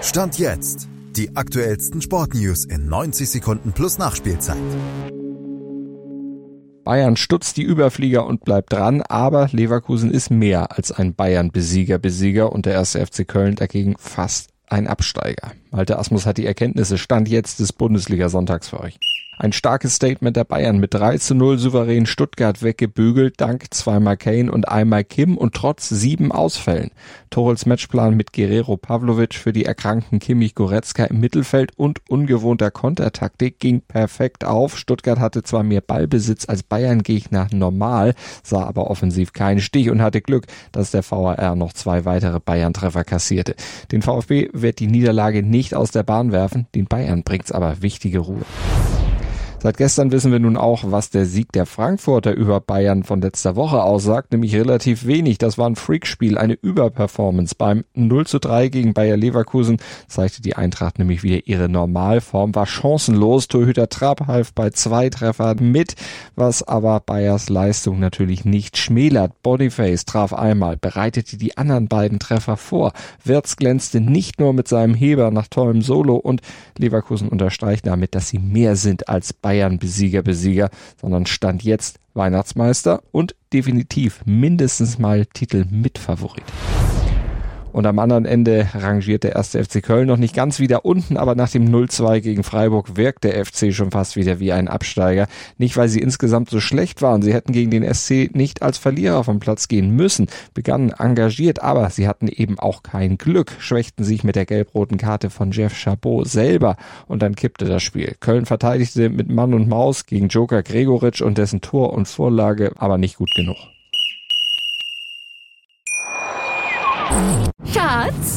Stand jetzt. Die aktuellsten Sportnews in 90 Sekunden plus Nachspielzeit. Bayern stutzt die Überflieger und bleibt dran, aber Leverkusen ist mehr als ein Bayern-Besieger-Besieger und der erste FC Köln dagegen fast ein Absteiger. Malte Asmus hat die Erkenntnisse Stand jetzt des Bundesliga-Sonntags für euch. Ein starkes Statement der Bayern mit 3 zu 0 souverän Stuttgart weggebügelt, dank zweimal Kane und einmal Kim und trotz sieben Ausfällen. Torels Matchplan mit Guerrero Pavlovic für die erkrankten Kimmich Goretzka im Mittelfeld und ungewohnter Kontertaktik ging perfekt auf. Stuttgart hatte zwar mehr Ballbesitz als Bayern-Gegner normal, sah aber offensiv keinen Stich und hatte Glück, dass der VAR noch zwei weitere Bayern-Treffer kassierte. Den VfB wird die Niederlage nicht aus der Bahn werfen, den Bayern bringt's aber wichtige Ruhe. Seit gestern wissen wir nun auch, was der Sieg der Frankfurter über Bayern von letzter Woche aussagt, nämlich relativ wenig. Das war ein Freakspiel, eine Überperformance. Beim 0 zu 3 gegen Bayer Leverkusen zeigte die Eintracht nämlich wieder ihre Normalform, war chancenlos. Torhüter Trapp half bei zwei Treffern mit, was aber Bayers Leistung natürlich nicht schmälert. Boniface traf einmal, bereitete die anderen beiden Treffer vor. Wirtz glänzte nicht nur mit seinem Heber nach tollem Solo und Leverkusen unterstreicht damit, dass sie mehr sind als Bayern Bayern Besieger Besieger, sondern stand jetzt Weihnachtsmeister und definitiv mindestens mal Titel Mitfavorit. Und am anderen Ende rangiert der erste FC Köln noch nicht ganz wieder unten, aber nach dem 0-2 gegen Freiburg wirkt der FC schon fast wieder wie ein Absteiger. Nicht, weil sie insgesamt so schlecht waren. Sie hätten gegen den SC nicht als Verlierer vom Platz gehen müssen, begannen engagiert, aber sie hatten eben auch kein Glück, schwächten sich mit der gelb-roten Karte von Jeff Chabot selber und dann kippte das Spiel. Köln verteidigte mit Mann und Maus gegen Joker Gregoritsch und dessen Tor und Vorlage, aber nicht gut genug.